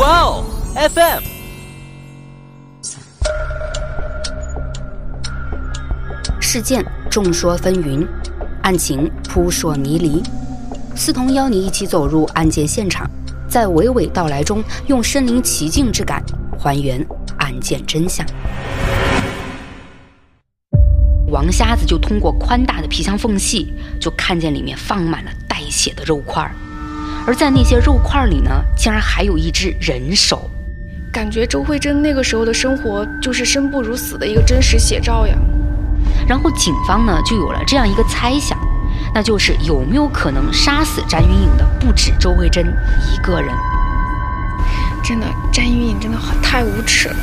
哇哦，FM。事件众说纷纭，案情扑朔迷离。思彤邀你一起走入案件现场，在娓娓道来中，用身临其境之感还原案件真相。王瞎子就通过宽大的皮箱缝隙，就看见里面放满了带血的肉块儿，而在那些肉块里呢，竟然还有一只人手。感觉周慧珍那个时候的生活就是生不如死的一个真实写照呀。然后警方呢就有了这样一个猜想，那就是有没有可能杀死詹云颖的不止周慧珍一个人？真的，詹云颖真的好太无耻了。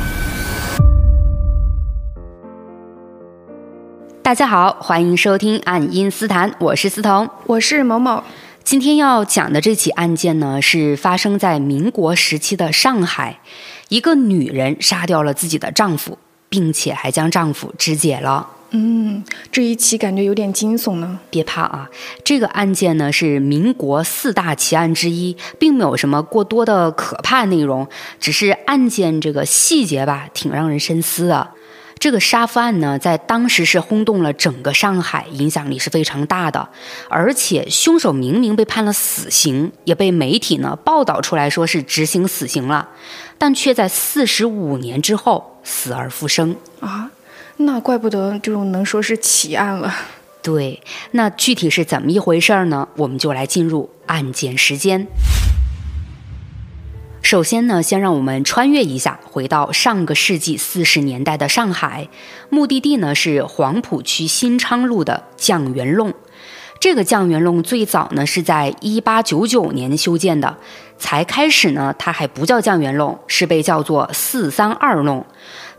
大家好，欢迎收听《爱因斯坦》，我是思彤，我是某某。今天要讲的这起案件呢，是发生在民国时期的上海，一个女人杀掉了自己的丈夫，并且还将丈夫肢解了。嗯，这一期感觉有点惊悚呢。别怕啊，这个案件呢是民国四大奇案之一，并没有什么过多的可怕内容，只是案件这个细节吧，挺让人深思的。这个杀夫案呢，在当时是轰动了整个上海，影响力是非常大的。而且凶手明明被判了死刑，也被媒体呢报道出来说是执行死刑了，但却在四十五年之后死而复生啊！那怪不得就能说是奇案了。对，那具体是怎么一回事呢？我们就来进入案件时间。首先呢，先让我们穿越一下，回到上个世纪四十年代的上海，目的地呢是黄浦区新昌路的酱园弄。这个酱园弄最早呢是在一八九九年修建的，才开始呢它还不叫酱园弄，是被叫做四三二弄。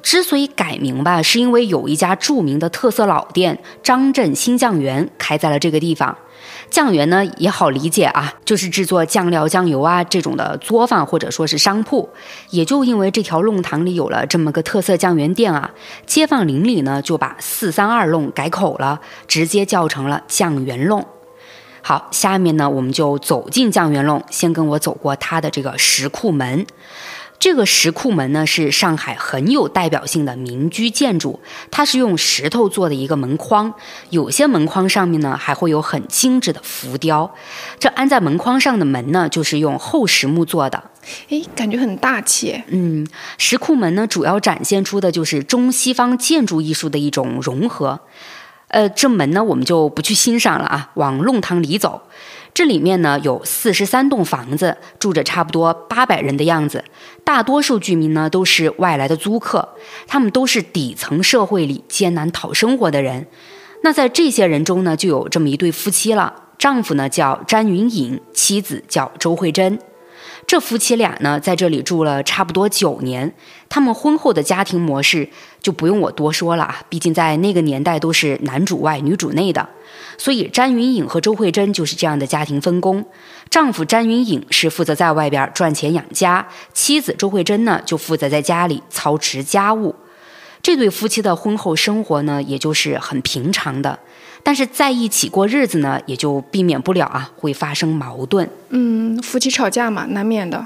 之所以改名吧，是因为有一家著名的特色老店张镇新酱园开在了这个地方。酱园呢也好理解啊，就是制作酱料、酱油啊这种的作坊或者说是商铺。也就因为这条弄堂里有了这么个特色酱园店啊，街坊邻里呢就把四三二弄改口了，直接叫成了酱园弄。好，下面呢我们就走进酱园弄，先跟我走过它的这个石库门。这个石库门呢，是上海很有代表性的民居建筑。它是用石头做的一个门框，有些门框上面呢还会有很精致的浮雕。这安在门框上的门呢，就是用厚实木做的。诶，感觉很大气。嗯，石库门呢，主要展现出的就是中西方建筑艺术的一种融合。呃，这门呢，我们就不去欣赏了啊，往弄堂里走。这里面呢有四十三栋房子，住着差不多八百人的样子。大多数居民呢都是外来的租客，他们都是底层社会里艰难讨生活的人。那在这些人中呢，就有这么一对夫妻了。丈夫呢叫詹云颖，妻子叫周慧珍。这夫妻俩呢，在这里住了差不多九年。他们婚后的家庭模式就不用我多说了啊，毕竟在那个年代都是男主外女主内的。所以詹云颖和周慧珍就是这样的家庭分工。丈夫詹云颖是负责在外边赚钱养家，妻子周慧珍呢就负责在家里操持家务。这对夫妻的婚后生活呢，也就是很平常的。但是在一起过日子呢，也就避免不了啊，会发生矛盾。嗯，夫妻吵架嘛，难免的。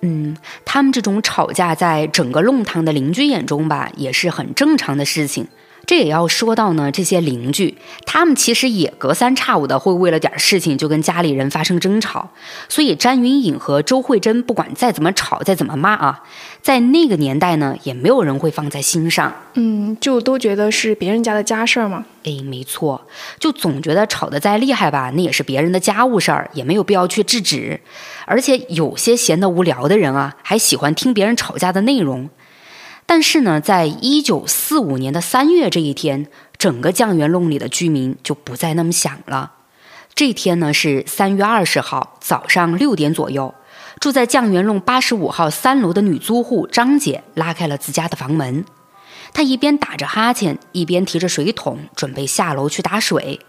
嗯，他们这种吵架，在整个弄堂的邻居眼中吧，也是很正常的事情。这也要说到呢，这些邻居，他们其实也隔三差五的会为了点事情就跟家里人发生争吵，所以詹云颖和周慧珍不管再怎么吵，再怎么骂啊，在那个年代呢，也没有人会放在心上。嗯，就都觉得是别人家的家事儿吗。哎，没错，就总觉得吵得再厉害吧，那也是别人的家务事儿，也没有必要去制止。而且有些闲得无聊的人啊，还喜欢听别人吵架的内容。但是呢，在一九四五年的三月这一天，整个酱园弄里的居民就不再那么想了。这天呢是三月二十号早上六点左右，住在酱园弄八十五号三楼的女租户张姐拉开了自家的房门。她一边打着哈欠，一边提着水桶准备下楼去打水。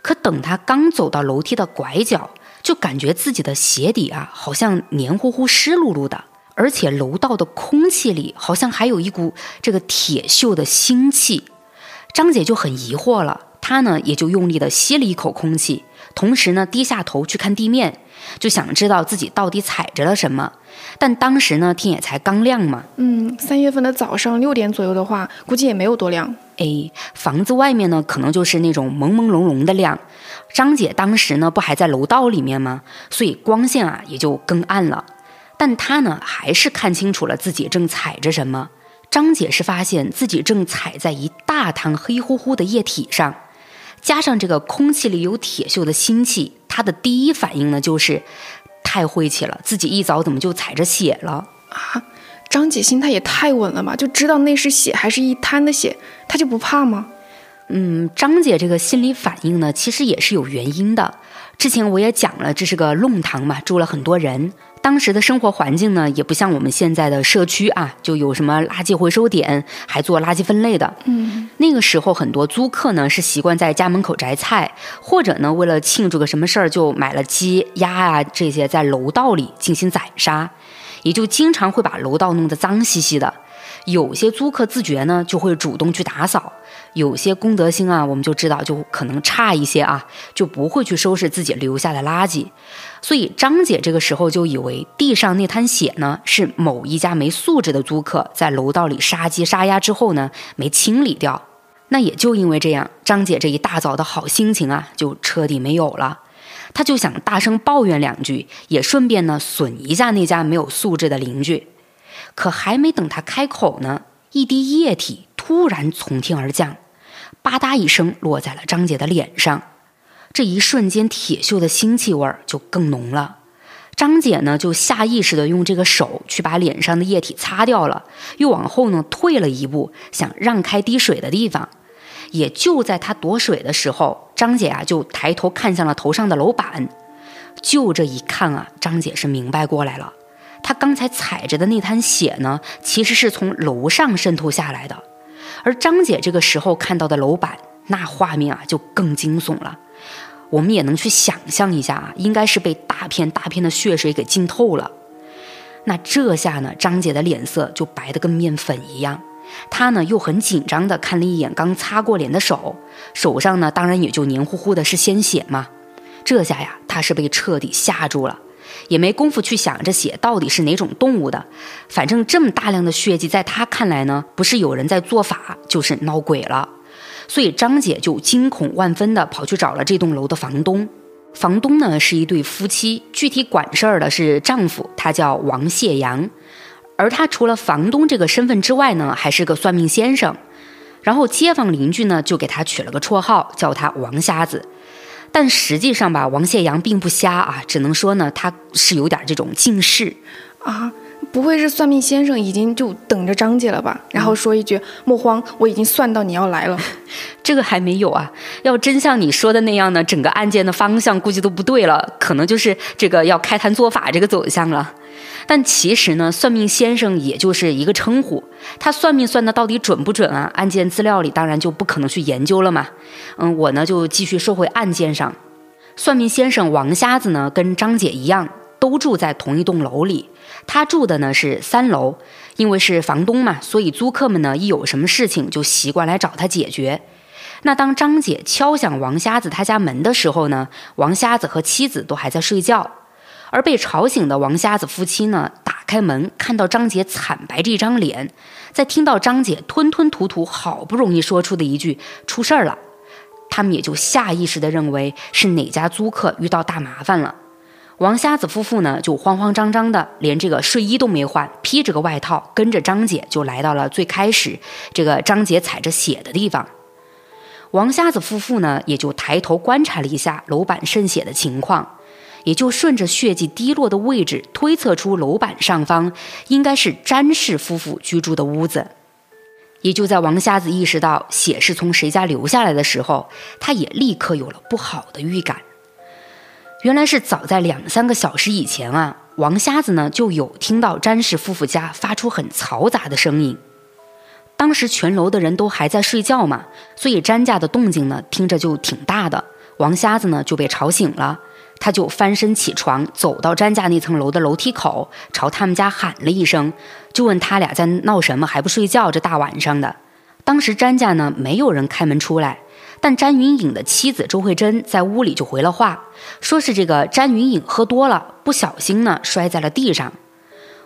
可等她刚走到楼梯的拐角，就感觉自己的鞋底啊，好像黏糊糊、湿漉漉的。而且楼道的空气里好像还有一股这个铁锈的腥气，张姐就很疑惑了。她呢也就用力的吸了一口空气，同时呢低下头去看地面，就想知道自己到底踩着了什么。但当时呢天也才刚亮嘛，嗯，三月份的早上六点左右的话，估计也没有多亮。哎，房子外面呢可能就是那种朦朦胧胧的亮。张姐当时呢不还在楼道里面吗？所以光线啊也就更暗了。但他呢还是看清楚了自己正踩着什么。张姐是发现自己正踩在一大滩黑乎乎的液体上，加上这个空气里有铁锈的腥气，她的第一反应呢就是太晦气了，自己一早怎么就踩着血了啊？张姐心态也太稳了吧，就知道那是血，还是一滩的血，她就不怕吗？嗯，张姐这个心理反应呢，其实也是有原因的。之前我也讲了，这是个弄堂嘛，住了很多人。当时的生活环境呢，也不像我们现在的社区啊，就有什么垃圾回收点，还做垃圾分类的。嗯，那个时候很多租客呢是习惯在家门口摘菜，或者呢为了庆祝个什么事儿，就买了鸡鸭啊这些在楼道里进行宰杀，也就经常会把楼道弄得脏兮兮的。有些租客自觉呢，就会主动去打扫；有些公德心啊，我们就知道就可能差一些啊，就不会去收拾自己留下的垃圾。所以张姐这个时候就以为地上那滩血呢，是某一家没素质的租客在楼道里杀鸡杀鸭之后呢，没清理掉。那也就因为这样，张姐这一大早的好心情啊，就彻底没有了。她就想大声抱怨两句，也顺便呢损一下那家没有素质的邻居。可还没等他开口呢，一滴液体突然从天而降，吧嗒一声落在了张姐的脸上。这一瞬间，铁锈的腥气味儿就更浓了。张姐呢，就下意识的用这个手去把脸上的液体擦掉了，又往后呢退了一步，想让开滴水的地方。也就在她躲水的时候，张姐啊就抬头看向了头上的楼板。就这一看啊，张姐是明白过来了。他刚才踩着的那滩血呢，其实是从楼上渗透下来的。而张姐这个时候看到的楼板，那画面啊就更惊悚了。我们也能去想象一下啊，应该是被大片大片的血水给浸透了。那这下呢，张姐的脸色就白得跟面粉一样。她呢又很紧张地看了一眼刚擦过脸的手，手上呢当然也就黏糊糊的是鲜血嘛。这下呀，她是被彻底吓住了。也没工夫去想这血到底是哪种动物的，反正这么大量的血迹，在他看来呢，不是有人在做法，就是闹鬼了。所以张姐就惊恐万分的跑去找了这栋楼的房东。房东呢是一对夫妻，具体管事儿的是丈夫，他叫王谢阳。而他除了房东这个身份之外呢，还是个算命先生。然后街坊邻居呢就给他取了个绰号，叫他王瞎子。但实际上吧，王谢阳并不瞎啊，只能说呢，他是有点这种近视啊。不会是算命先生已经就等着张姐了吧？然后说一句：“莫慌，我已经算到你要来了。”这个还没有啊。要真像你说的那样呢，整个案件的方向估计都不对了，可能就是这个要开坛做法这个走向了。但其实呢，算命先生也就是一个称呼，他算命算的到底准不准啊？案件资料里当然就不可能去研究了嘛。嗯，我呢就继续说回案件上，算命先生王瞎子呢跟张姐一样，都住在同一栋楼里。他住的呢是三楼，因为是房东嘛，所以租客们呢一有什么事情就习惯来找他解决。那当张姐敲响王瞎子他家门的时候呢，王瞎子和妻子都还在睡觉。而被吵醒的王瞎子夫妻呢，打开门看到张姐惨白这张脸，在听到张姐吞吞吐吐好不容易说出的一句“出事儿了”，他们也就下意识地认为是哪家租客遇到大麻烦了。王瞎子夫妇呢，就慌慌张张的，连这个睡衣都没换，披着个外套，跟着张姐就来到了最开始这个张姐踩着血的地方。王瞎子夫妇呢，也就抬头观察了一下楼板渗血的情况。也就顺着血迹滴落的位置推测出楼板上方应该是詹氏夫妇居住的屋子。也就在王瞎子意识到血是从谁家流下来的时候，他也立刻有了不好的预感。原来是早在两三个小时以前啊，王瞎子呢就有听到詹氏夫妇家发出很嘈杂的声音。当时全楼的人都还在睡觉嘛，所以詹家的动静呢听着就挺大的。王瞎子呢就被吵醒了。他就翻身起床，走到詹家那层楼的楼梯口，朝他们家喊了一声，就问他俩在闹什么，还不睡觉？这大晚上的。当时詹家呢，没有人开门出来，但詹云颖的妻子周慧珍在屋里就回了话，说是这个詹云颖喝多了，不小心呢摔在了地上。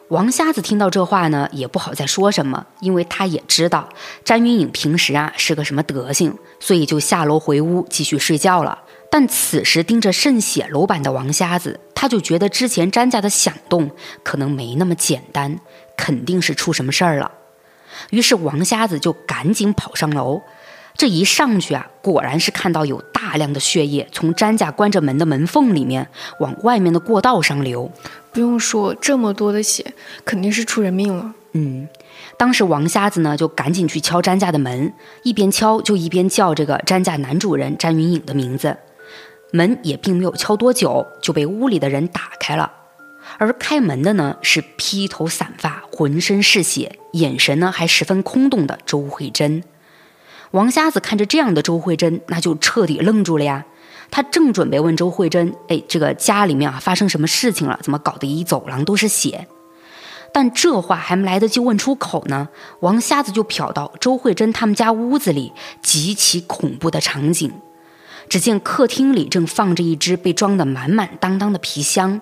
王瞎子听到这话呢，也不好再说什么，因为他也知道詹云颖平时啊是个什么德行，所以就下楼回屋继续睡觉了。但此时盯着渗血楼板的王瞎子，他就觉得之前詹家的响动可能没那么简单，肯定是出什么事儿了。于是王瞎子就赶紧跑上楼。这一上去啊，果然是看到有大量的血液从詹家关着门的门缝里面往外面的过道上流。不用说，这么多的血，肯定是出人命了。嗯，当时王瞎子呢就赶紧去敲詹家的门，一边敲就一边叫这个詹家男主人詹云颖的名字。门也并没有敲多久，就被屋里的人打开了。而开门的呢是披头散发、浑身是血、眼神呢还十分空洞的周慧珍。王瞎子看着这样的周慧珍，那就彻底愣住了呀。他正准备问周慧珍：“哎，这个家里面啊发生什么事情了？怎么搞得一走廊都是血？”但这话还没来得及问出口呢，王瞎子就瞟到周慧珍他们家屋子里极其恐怖的场景。只见客厅里正放着一只被装得满满当当的皮箱。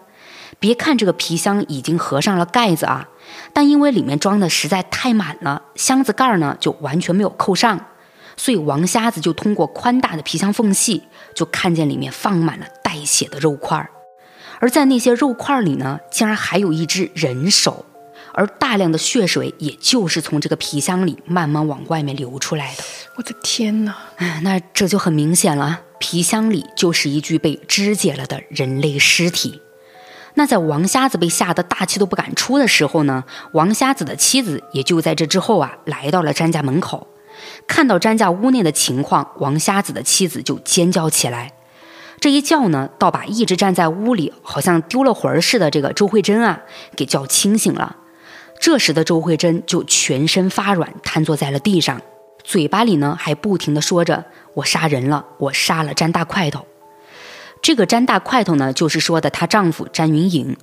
别看这个皮箱已经合上了盖子啊，但因为里面装的实在太满了，箱子盖儿呢就完全没有扣上。所以王瞎子就通过宽大的皮箱缝隙，就看见里面放满了带血的肉块儿，而在那些肉块里呢，竟然还有一只人手，而大量的血水也就是从这个皮箱里慢慢往外面流出来的。我的天哪！那这就很明显了，皮箱里就是一具被肢解了的人类尸体。那在王瞎子被吓得大气都不敢出的时候呢，王瞎子的妻子也就在这之后啊，来到了詹家门口。看到詹家屋内的情况，王瞎子的妻子就尖叫起来。这一叫呢，倒把一直站在屋里好像丢了魂儿似的这个周慧珍啊，给叫清醒了。这时的周慧珍就全身发软，瘫坐在了地上，嘴巴里呢还不停地说着：“我杀人了，我杀了詹大块头。”这个詹大块头呢，就是说的她丈夫詹云颖。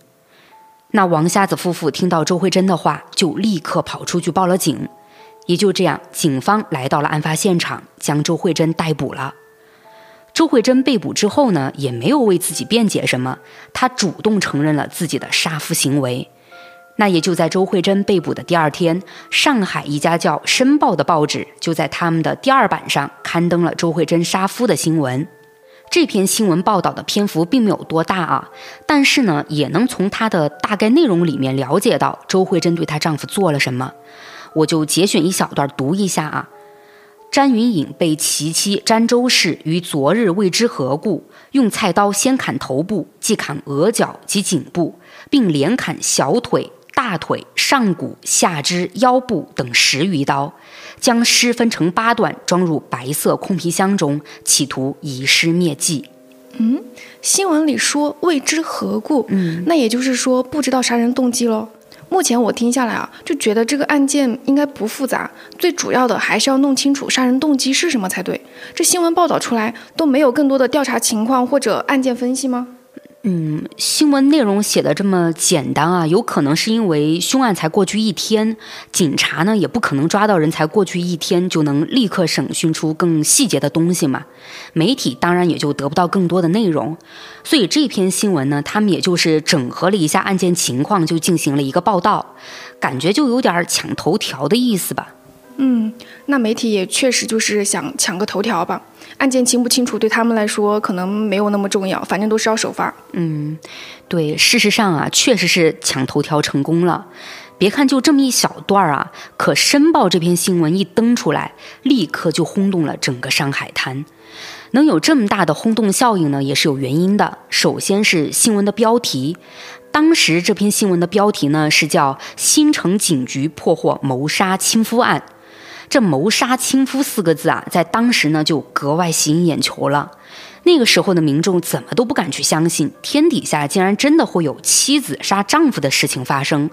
那王瞎子夫妇听到周慧珍的话，就立刻跑出去报了警。也就这样，警方来到了案发现场，将周慧珍逮捕了。周慧珍被捕之后呢，也没有为自己辩解什么，她主动承认了自己的杀夫行为。那也就在周慧珍被捕的第二天，上海一家叫《申报》的报纸就在他们的第二版上刊登了周慧珍杀夫的新闻。这篇新闻报道的篇幅并没有多大啊，但是呢，也能从它的大概内容里面了解到周慧珍对她丈夫做了什么。我就节选一小段读一下啊。詹云颖被其妻詹周氏于昨日未知何故，用菜刀先砍头部，即砍额角及颈部，并连砍小腿、大腿、上骨、下肢、腰部等十余刀，将尸分成八段，装入白色空皮箱中，企图以尸灭迹。嗯，新闻里说未知何故，嗯，那也就是说不知道杀人动机喽。目前我听下来啊，就觉得这个案件应该不复杂，最主要的还是要弄清楚杀人动机是什么才对。这新闻报道出来都没有更多的调查情况或者案件分析吗？嗯，新闻内容写的这么简单啊，有可能是因为凶案才过去一天，警察呢也不可能抓到人才过去一天就能立刻审讯出更细节的东西嘛，媒体当然也就得不到更多的内容，所以这篇新闻呢，他们也就是整合了一下案件情况就进行了一个报道，感觉就有点抢头条的意思吧。嗯，那媒体也确实就是想抢个头条吧。案件清不清楚对他们来说可能没有那么重要，反正都是要首发。嗯，对，事实上啊，确实是抢头条成功了。别看就这么一小段啊，可《申报》这篇新闻一登出来，立刻就轰动了整个上海滩。能有这么大的轰动效应呢，也是有原因的。首先是新闻的标题，当时这篇新闻的标题呢是叫“新城警局破获谋杀亲夫案”。这谋杀亲夫四个字啊，在当时呢就格外吸引眼球了。那个时候的民众怎么都不敢去相信，天底下竟然真的会有妻子杀丈夫的事情发生。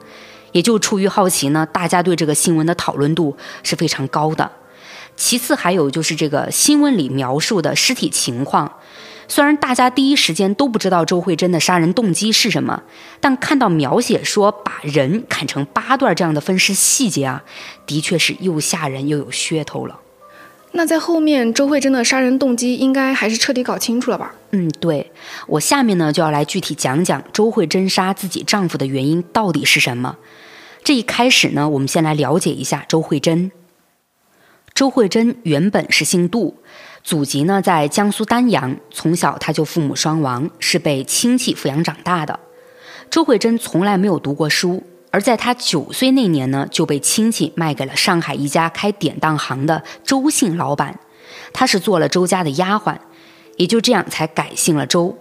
也就出于好奇呢，大家对这个新闻的讨论度是非常高的。其次还有就是这个新闻里描述的尸体情况。虽然大家第一时间都不知道周慧珍的杀人动机是什么，但看到描写说把人砍成八段这样的分尸细节啊，的确是又吓人又有噱头了。那在后面，周慧珍的杀人动机应该还是彻底搞清楚了吧？嗯，对我下面呢就要来具体讲讲周慧珍杀自己丈夫的原因到底是什么。这一开始呢，我们先来了解一下周慧珍。周慧珍原本是姓杜，祖籍呢在江苏丹阳，从小他就父母双亡，是被亲戚抚养长大的。周慧珍从来没有读过书。而在他九岁那年呢，就被亲戚卖给了上海一家开典当行的周姓老板，他是做了周家的丫鬟，也就这样才改姓了周。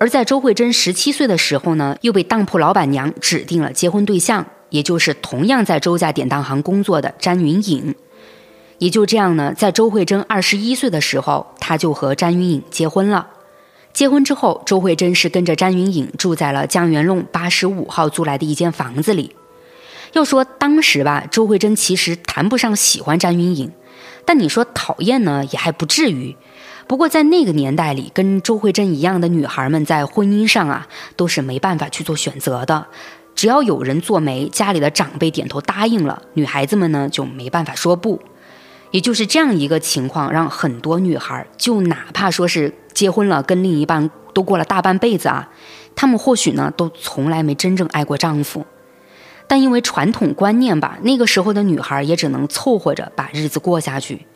而在周慧珍十七岁的时候呢，又被当铺老板娘指定了结婚对象，也就是同样在周家典当行工作的詹云颖。也就这样呢，在周慧珍二十一岁的时候，他就和詹云颖结婚了。结婚之后，周慧珍是跟着詹云颖住在了江源路八十五号租来的一间房子里。要说当时吧，周慧珍其实谈不上喜欢詹云颖，但你说讨厌呢，也还不至于。不过在那个年代里，跟周慧珍一样的女孩们在婚姻上啊，都是没办法去做选择的。只要有人做媒，家里的长辈点头答应了，女孩子们呢就没办法说不。也就是这样一个情况，让很多女孩就哪怕说是结婚了，跟另一半都过了大半辈子啊，她们或许呢都从来没真正爱过丈夫，但因为传统观念吧，那个时候的女孩也只能凑合着把日子过下去。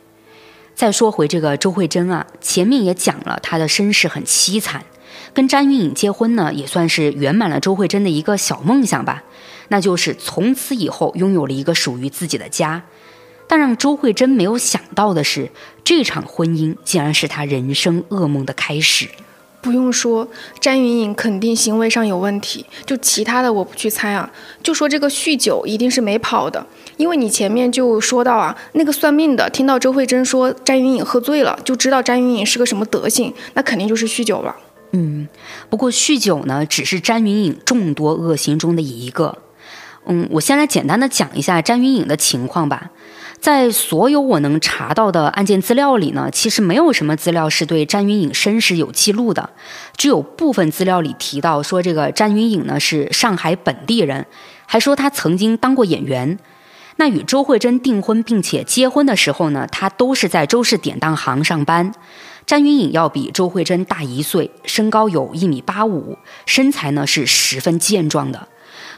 再说回这个周慧珍啊，前面也讲了她的身世很凄惨，跟詹云颖结婚呢，也算是圆满了周慧珍的一个小梦想吧，那就是从此以后拥有了一个属于自己的家。但让周慧珍没有想到的是，这场婚姻竟然是她人生噩梦的开始。不用说，詹云颖肯定行为上有问题，就其他的我不去猜啊。就说这个酗酒一定是没跑的，因为你前面就说到啊，那个算命的听到周慧珍说詹云颖喝醉了，就知道詹云颖是个什么德行，那肯定就是酗酒了。嗯，不过酗酒呢，只是詹云颖众多恶行中的一个。嗯，我先来简单的讲一下詹云颖的情况吧。在所有我能查到的案件资料里呢，其实没有什么资料是对詹云颖身世有记录的，只有部分资料里提到说这个詹云颖呢是上海本地人，还说他曾经当过演员。那与周慧珍订婚并且结婚的时候呢，他都是在周氏典当行上班。詹云颖要比周慧珍大一岁，身高有一米八五，身材呢是十分健壮的。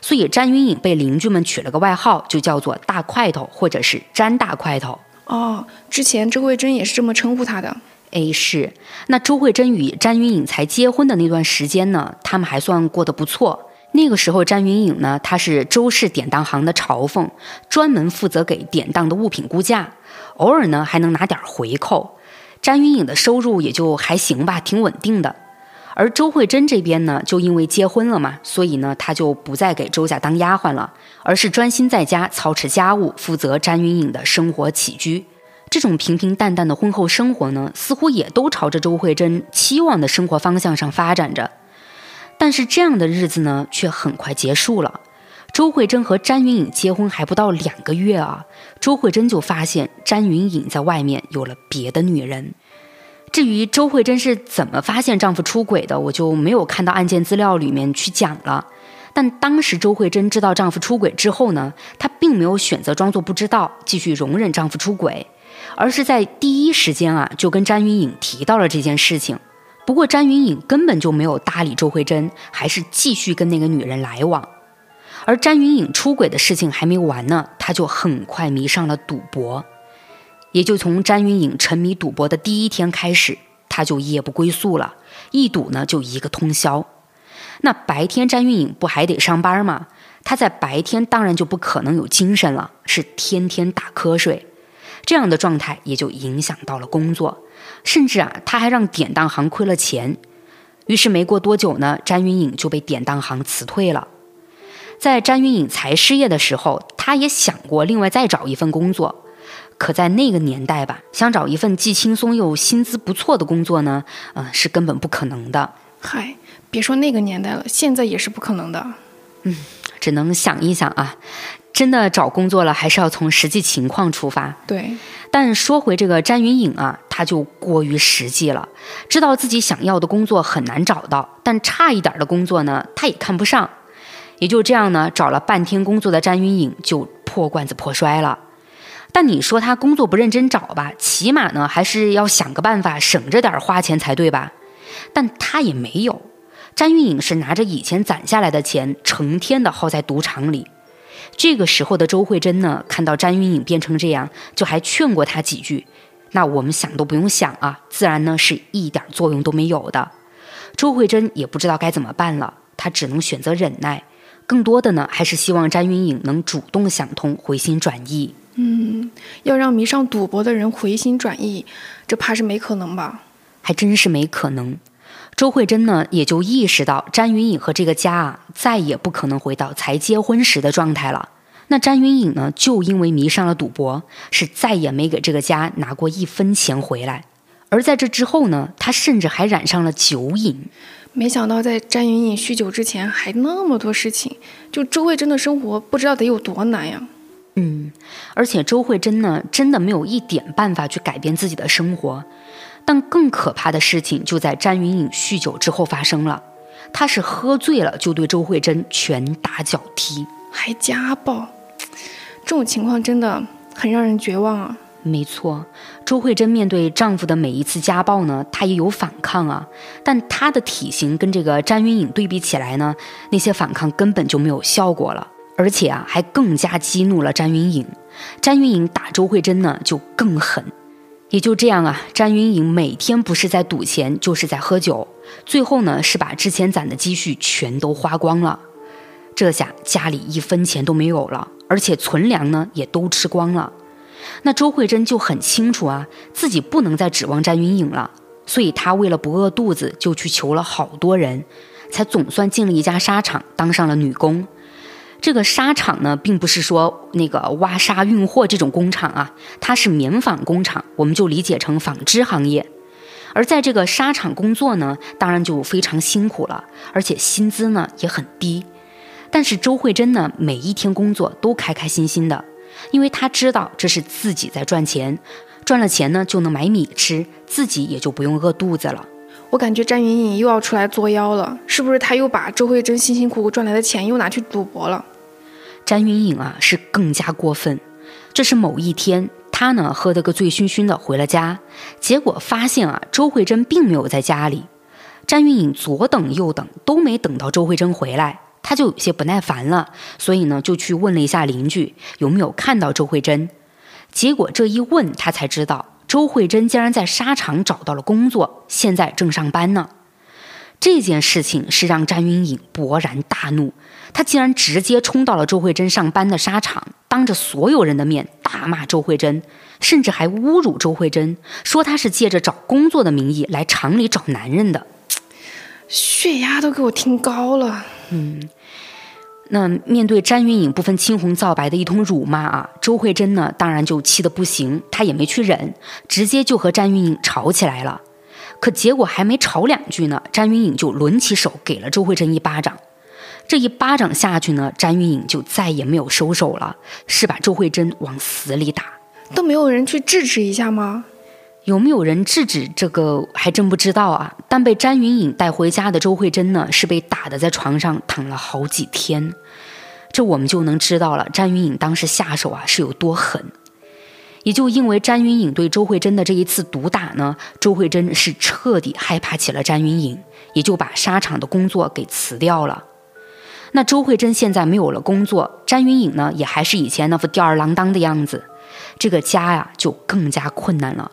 所以詹云颖被邻居们取了个外号，就叫做“大块头”或者是“詹大块头”。哦，之前周慧珍也是这么称呼他的。哎，是。那周慧珍与詹云颖才结婚的那段时间呢，他们还算过得不错。那个时候，詹云颖呢，她是周氏典当行的朝奉，专门负责给典当的物品估价，偶尔呢还能拿点回扣。詹云颖的收入也就还行吧，挺稳定的。而周慧珍这边呢，就因为结婚了嘛，所以呢，她就不再给周家当丫鬟了，而是专心在家操持家务，负责詹云颖的生活起居。这种平平淡淡的婚后生活呢，似乎也都朝着周慧珍期望的生活方向上发展着。但是这样的日子呢，却很快结束了。周慧珍和詹云颖结婚还不到两个月啊，周慧珍就发现詹云颖在外面有了别的女人。至于周慧珍是怎么发现丈夫出轨的，我就没有看到案件资料里面去讲了。但当时周慧珍知道丈夫出轨之后呢，她并没有选择装作不知道，继续容忍丈夫出轨，而是在第一时间啊就跟詹云颖提到了这件事情。不过詹云颖根本就没有搭理周慧珍，还是继续跟那个女人来往。而詹云颖出轨的事情还没完呢，她就很快迷上了赌博。也就从詹云颖沉迷赌博的第一天开始，他就夜不归宿了，一赌呢就一个通宵。那白天詹云颖不还得上班吗？他在白天当然就不可能有精神了，是天天打瞌睡。这样的状态也就影响到了工作，甚至啊他还让典当行亏了钱。于是没过多久呢，詹云颖就被典当行辞退了。在詹云颖才失业的时候，他也想过另外再找一份工作。可在那个年代吧，想找一份既轻松又薪资不错的工作呢，呃，是根本不可能的。嗨，别说那个年代了，现在也是不可能的。嗯，只能想一想啊，真的找工作了，还是要从实际情况出发。对。但说回这个詹云颖啊，她就过于实际了，知道自己想要的工作很难找到，但差一点的工作呢，她也看不上。也就这样呢，找了半天工作的詹云颖就破罐子破摔了。但你说他工作不认真找吧，起码呢还是要想个办法省着点花钱才对吧？但他也没有。詹云颖是拿着以前攒下来的钱，成天的耗在赌场里。这个时候的周慧珍呢，看到詹云颖变成这样，就还劝过他几句。那我们想都不用想啊，自然呢是一点作用都没有的。周慧珍也不知道该怎么办了，她只能选择忍耐。更多的呢，还是希望詹云颖能主动想通，回心转意。嗯，要让迷上赌博的人回心转意，这怕是没可能吧？还真是没可能。周慧珍呢，也就意识到詹云颖和这个家啊，再也不可能回到才结婚时的状态了。那詹云颖呢，就因为迷上了赌博，是再也没给这个家拿过一分钱回来。而在这之后呢，他甚至还染上了酒瘾。没想到在詹云颖酗酒之前，还那么多事情。就周慧珍的生活，不知道得有多难呀。嗯，而且周慧珍呢，真的没有一点办法去改变自己的生活。但更可怕的事情就在詹云颖酗酒之后发生了，他是喝醉了就对周慧珍拳打脚踢，还家暴，这种情况真的很让人绝望啊！没错，周慧珍面对丈夫的每一次家暴呢，她也有反抗啊，但她的体型跟这个詹云颖对比起来呢，那些反抗根本就没有效果了，而且啊，还更加激怒了詹云颖。詹云颖打周慧珍呢，就更狠。也就这样啊，詹云颖每天不是在赌钱，就是在喝酒，最后呢是把之前攒的积蓄全都花光了。这下家里一分钱都没有了，而且存粮呢也都吃光了。那周慧珍就很清楚啊，自己不能再指望詹云颖了，所以她为了不饿肚子，就去求了好多人，才总算进了一家纱厂，当上了女工。这个纱厂呢，并不是说那个挖沙运货这种工厂啊，它是棉纺工厂，我们就理解成纺织行业。而在这个纱厂工作呢，当然就非常辛苦了，而且薪资呢也很低。但是周慧珍呢，每一天工作都开开心心的，因为她知道这是自己在赚钱，赚了钱呢就能买米吃，自己也就不用饿肚子了。我感觉詹云颖又要出来作妖了，是不是她又把周慧珍辛辛苦苦赚来的钱又拿去赌博了？詹云颖啊，是更加过分。这是某一天，她呢喝得个醉醺醺的回了家，结果发现啊，周慧珍并没有在家里。詹云颖左等右等都没等到周慧珍回来，她就有些不耐烦了，所以呢就去问了一下邻居有没有看到周慧珍。结果这一问，她才知道。周慧珍竟然在纱厂找到了工作，现在正上班呢。这件事情是让詹云颖勃然大怒，他竟然直接冲到了周慧珍上班的纱厂，当着所有人的面大骂周慧珍，甚至还侮辱周慧珍，说她是借着找工作的名义来厂里找男人的。血压都给我听高了。嗯。那面对詹云颖不分青红皂白的一通辱骂啊，周慧珍呢，当然就气得不行，她也没去忍，直接就和詹云颖吵起来了。可结果还没吵两句呢，詹云颖就抡起手给了周慧珍一巴掌。这一巴掌下去呢，詹云颖就再也没有收手了，是把周慧珍往死里打。都没有人去制止一下吗？有没有人制止这个还真不知道啊。但被詹云颖带回家的周慧珍呢，是被打的在床上躺了好几天。这我们就能知道了，詹云颖当时下手啊是有多狠。也就因为詹云颖对周慧珍的这一次毒打呢，周慧珍是彻底害怕起了詹云颖，也就把纱厂的工作给辞掉了。那周慧珍现在没有了工作，詹云颖呢也还是以前那副吊儿郎当的样子，这个家呀就更加困难了。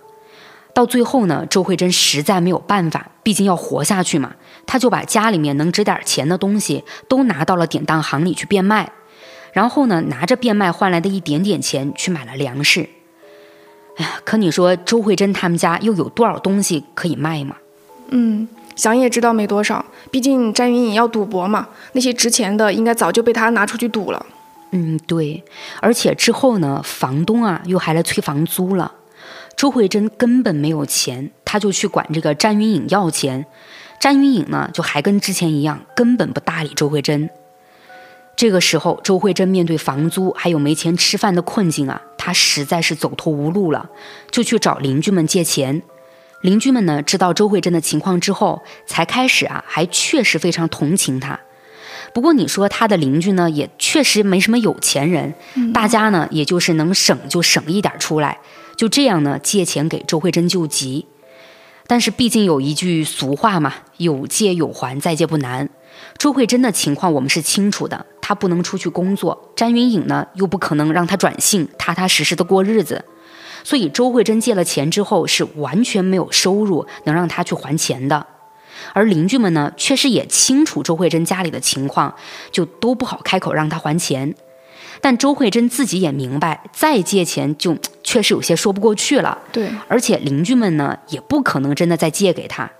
到最后呢，周慧珍实在没有办法，毕竟要活下去嘛，她就把家里面能值点钱的东西都拿到了典当行里去变卖，然后呢，拿着变卖换来的一点点钱去买了粮食。哎呀，可你说周慧珍他们家又有多少东西可以卖吗？嗯，想也知道没多少，毕竟詹云颖要赌博嘛，那些值钱的应该早就被他拿出去赌了。嗯，对，而且之后呢，房东啊又还来催房租了。周慧珍根本没有钱，他就去管这个詹云颖要钱。詹云颖呢，就还跟之前一样，根本不搭理周慧珍。这个时候，周慧珍面对房租还有没钱吃饭的困境啊，她实在是走投无路了，就去找邻居们借钱。邻居们呢，知道周慧珍的情况之后，才开始啊，还确实非常同情她。不过你说他的邻居呢，也确实没什么有钱人，大家呢也就是能省就省一点出来，就这样呢借钱给周慧珍救急。但是毕竟有一句俗话嘛，有借有还，再借不难。周慧珍的情况我们是清楚的，她不能出去工作，詹云颖呢又不可能让她转性，踏踏实实的过日子，所以周慧珍借了钱之后是完全没有收入能让她去还钱的。而邻居们呢，确实也清楚周慧珍家里的情况，就都不好开口让她还钱。但周慧珍自己也明白，再借钱就确实有些说不过去了。对，而且邻居们呢，也不可能真的再借给她，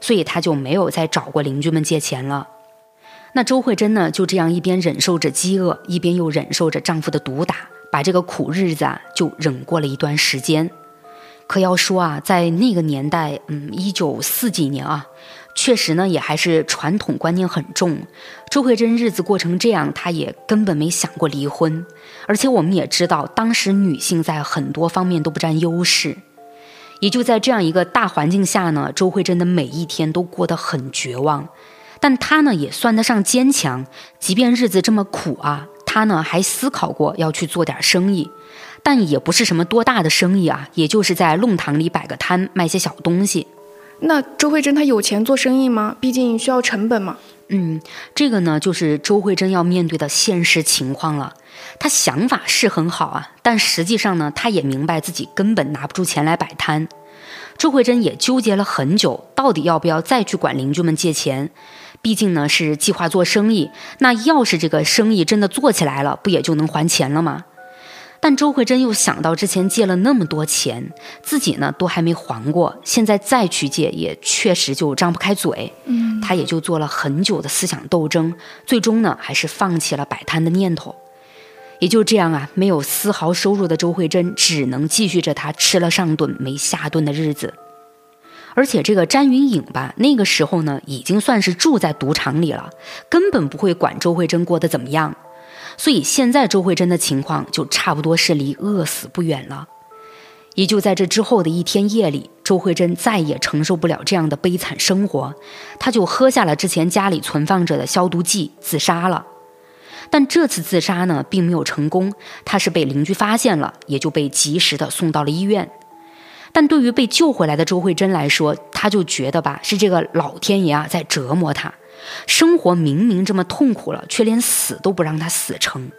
所以她就没有再找过邻居们借钱了。那周慧珍呢，就这样一边忍受着饥饿，一边又忍受着丈夫的毒打，把这个苦日子啊，就忍过了一段时间。可要说啊，在那个年代，嗯，一九四几年啊，确实呢，也还是传统观念很重。周慧珍日子过成这样，她也根本没想过离婚。而且我们也知道，当时女性在很多方面都不占优势。也就在这样一个大环境下呢，周慧珍的每一天都过得很绝望。但她呢，也算得上坚强。即便日子这么苦啊，她呢还思考过要去做点生意。但也不是什么多大的生意啊，也就是在弄堂里摆个摊卖些小东西。那周慧珍她有钱做生意吗？毕竟需要成本嘛。嗯，这个呢就是周慧珍要面对的现实情况了。她想法是很好啊，但实际上呢，她也明白自己根本拿不出钱来摆摊。周慧珍也纠结了很久，到底要不要再去管邻居们借钱？毕竟呢是计划做生意，那要是这个生意真的做起来了，不也就能还钱了吗？但周慧珍又想到之前借了那么多钱，自己呢都还没还过，现在再去借也确实就张不开嘴。嗯，她也就做了很久的思想斗争，最终呢还是放弃了摆摊的念头。也就这样啊，没有丝毫收入的周慧珍只能继续着她吃了上顿没下顿的日子。而且这个詹云颖吧，那个时候呢已经算是住在赌场里了，根本不会管周慧珍过得怎么样。所以现在周慧珍的情况就差不多是离饿死不远了。也就在这之后的一天夜里，周慧珍再也承受不了这样的悲惨生活，她就喝下了之前家里存放着的消毒剂，自杀了。但这次自杀呢，并没有成功，她是被邻居发现了，也就被及时的送到了医院。但对于被救回来的周慧珍来说，她就觉得吧，是这个老天爷啊在折磨她。生活明明这么痛苦了，却连死都不让他死成。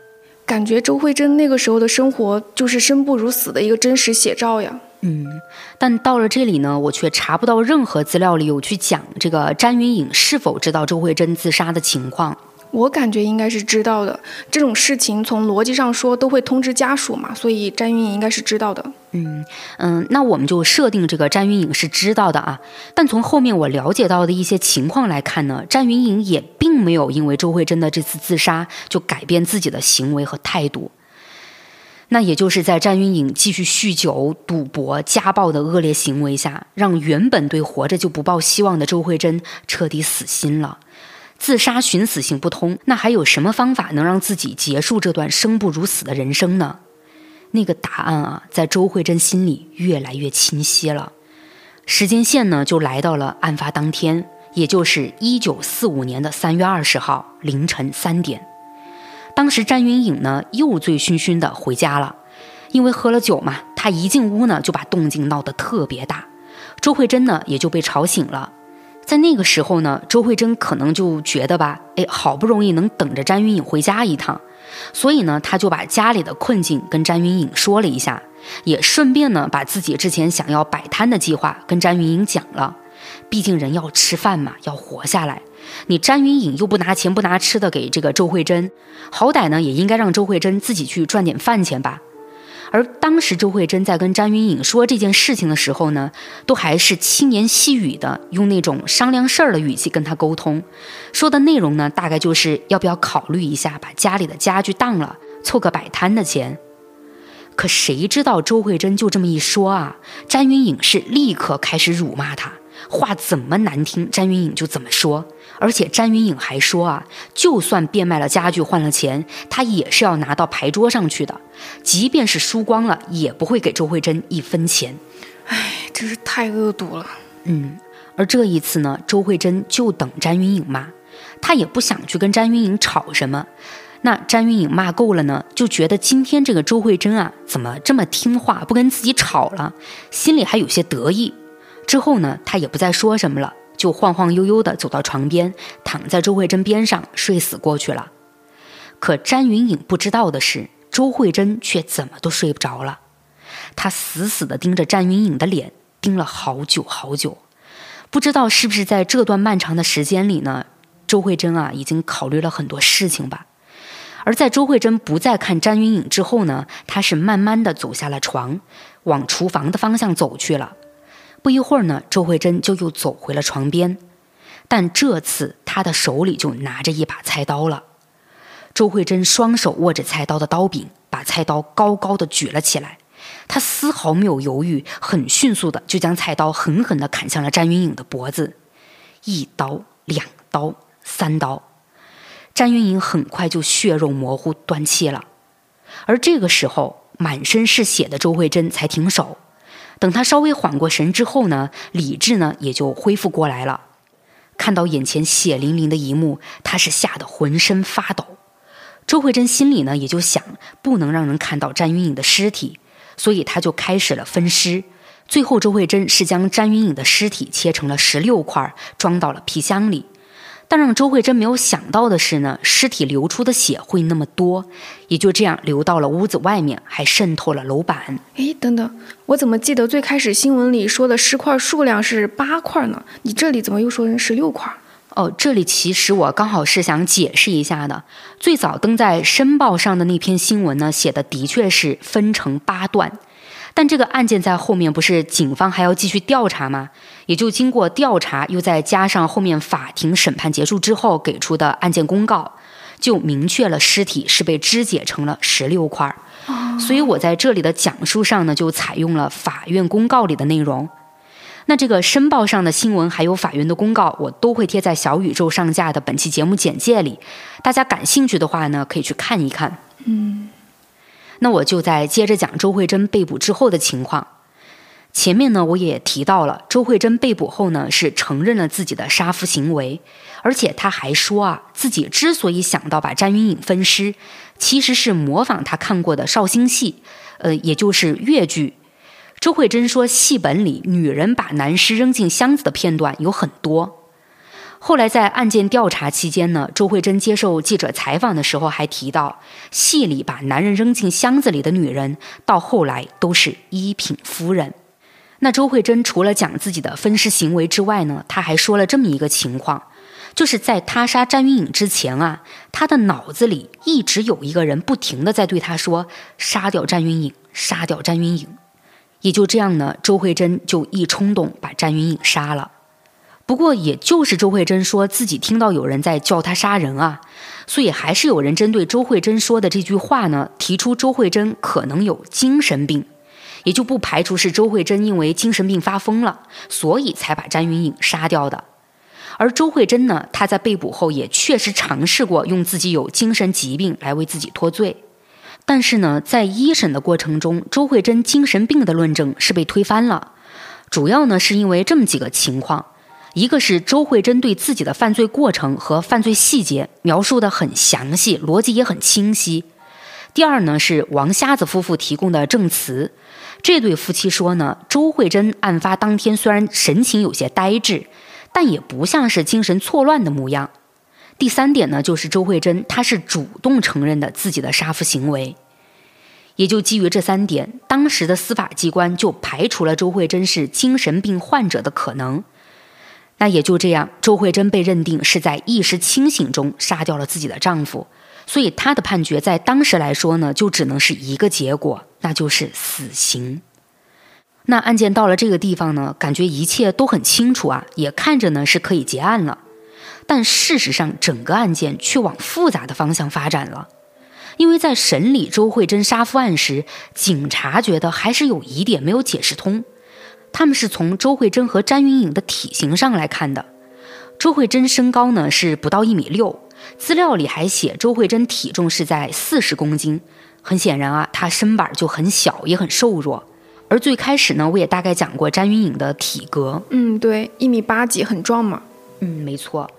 感觉周慧珍那个时候的生活就是生不如死的一个真实写照呀。嗯，但到了这里呢，我却查不到任何资料里有去讲这个詹云颖是否知道周慧珍自杀的情况。我感觉应该是知道的，这种事情从逻辑上说都会通知家属嘛，所以詹云颖应该是知道的。嗯嗯，那我们就设定这个詹云颖是知道的啊。但从后面我了解到的一些情况来看呢，詹云颖也并没有因为周慧珍的这次自杀就改变自己的行为和态度。那也就是在詹云颖继续酗酒、赌博、家暴的恶劣行为下，让原本对活着就不抱希望的周慧珍彻底死心了。自杀寻死行不通，那还有什么方法能让自己结束这段生不如死的人生呢？那个答案啊，在周慧珍心里越来越清晰了。时间线呢，就来到了案发当天，也就是一九四五年的三月二十号凌晨三点。当时詹云颖呢，又醉醺醺的回家了，因为喝了酒嘛，她一进屋呢，就把动静闹得特别大，周慧珍呢，也就被吵醒了。在那个时候呢，周慧珍可能就觉得吧，哎，好不容易能等着詹云颖回家一趟，所以呢，她就把家里的困境跟詹云颖说了一下，也顺便呢，把自己之前想要摆摊的计划跟詹云颖讲了。毕竟人要吃饭嘛，要活下来，你詹云颖又不拿钱不拿吃的给这个周慧珍，好歹呢，也应该让周慧珍自己去赚点饭钱吧。而当时周慧珍在跟詹云颖说这件事情的时候呢，都还是轻言细语的，用那种商量事儿的语气跟他沟通，说的内容呢，大概就是要不要考虑一下把家里的家具当了，凑个摆摊的钱。可谁知道周慧珍就这么一说啊，詹云颖是立刻开始辱骂他。话怎么难听，詹云颖就怎么说。而且詹云颖还说啊，就算变卖了家具换了钱，他也是要拿到牌桌上去的，即便是输光了，也不会给周慧珍一分钱。唉，真是太恶毒了。嗯，而这一次呢，周慧珍就等詹云颖骂，她也不想去跟詹云颖吵什么。那詹云颖骂够了呢，就觉得今天这个周慧珍啊，怎么这么听话，不跟自己吵了，心里还有些得意。之后呢，他也不再说什么了，就晃晃悠悠地走到床边，躺在周慧珍边上睡死过去了。可詹云颖不知道的是，周慧珍却怎么都睡不着了。她死死地盯着詹云颖的脸，盯了好久好久。不知道是不是在这段漫长的时间里呢，周慧珍啊，已经考虑了很多事情吧。而在周慧珍不再看詹云颖之后呢，她是慢慢的走下了床，往厨房的方向走去了。不一会儿呢，周慧珍就又走回了床边，但这次她的手里就拿着一把菜刀了。周慧珍双手握着菜刀的刀柄，把菜刀高高的举了起来，她丝毫没有犹豫，很迅速的就将菜刀狠狠的砍向了詹云颖的脖子，一刀、两刀、三刀。詹云颖很快就血肉模糊断气了，而这个时候满身是血的周慧珍才停手。等他稍微缓过神之后呢，理智呢也就恢复过来了。看到眼前血淋淋的一幕，他是吓得浑身发抖。周慧珍心里呢也就想，不能让人看到詹云颖的尸体，所以他就开始了分尸。最后，周慧珍是将詹云颖的尸体切成了十六块，装到了皮箱里。但让周慧珍没有想到的是呢，尸体流出的血会那么多，也就这样流到了屋子外面，还渗透了楼板。哎，等等，我怎么记得最开始新闻里说的尸块数量是八块呢？你这里怎么又说成十六块？哦，这里其实我刚好是想解释一下的。最早登在《申报》上的那篇新闻呢，写的的确是分成八段。但这个案件在后面不是警方还要继续调查吗？也就经过调查，又再加上后面法庭审判结束之后给出的案件公告，就明确了尸体是被肢解成了十六块。所以我在这里的讲述上呢，就采用了法院公告里的内容。那这个申报上的新闻还有法院的公告，我都会贴在小宇宙上架的本期节目简介里。大家感兴趣的话呢，可以去看一看。嗯。那我就再接着讲周慧珍被捕之后的情况。前面呢，我也提到了，周慧珍被捕后呢，是承认了自己的杀夫行为，而且他还说啊，自己之所以想到把詹云颖分尸，其实是模仿他看过的绍兴戏，呃，也就是越剧。周慧珍说，戏本里女人把男尸扔进箱子的片段有很多。后来在案件调查期间呢，周慧珍接受记者采访的时候还提到，戏里把男人扔进箱子里的女人，到后来都是一品夫人。那周慧珍除了讲自己的分尸行为之外呢，她还说了这么一个情况，就是在他杀詹云颖之前啊，他的脑子里一直有一个人不停的在对他说：“杀掉詹云颖，杀掉詹云颖。”也就这样呢，周慧珍就一冲动把詹云颖杀了。不过，也就是周慧珍说自己听到有人在叫她杀人啊，所以还是有人针对周慧珍说的这句话呢，提出周慧珍可能有精神病，也就不排除是周慧珍因为精神病发疯了，所以才把詹云颖杀掉的。而周慧珍呢，她在被捕后也确实尝试过用自己有精神疾病来为自己脱罪，但是呢，在一审的过程中，周慧珍精神病的论证是被推翻了，主要呢是因为这么几个情况。一个是周慧珍对自己的犯罪过程和犯罪细节描述的很详细，逻辑也很清晰。第二呢是王瞎子夫妇提供的证词，这对夫妻说呢，周慧珍案发当天虽然神情有些呆滞，但也不像是精神错乱的模样。第三点呢就是周慧珍她是主动承认的自己的杀夫行为，也就基于这三点，当时的司法机关就排除了周慧珍是精神病患者的可能。那也就这样，周慧珍被认定是在意识清醒中杀掉了自己的丈夫，所以他的判决在当时来说呢，就只能是一个结果，那就是死刑。那案件到了这个地方呢，感觉一切都很清楚啊，也看着呢是可以结案了。但事实上，整个案件却往复杂的方向发展了，因为在审理周慧珍杀夫案时，警察觉得还是有疑点没有解释通。他们是从周慧珍和詹云颖的体型上来看的。周慧珍身高呢是不到一米六，资料里还写周慧珍体重是在四十公斤。很显然啊，她身板就很小，也很瘦弱。而最开始呢，我也大概讲过詹云颖的体格，嗯，对，一米八几，很壮嘛。嗯，没错。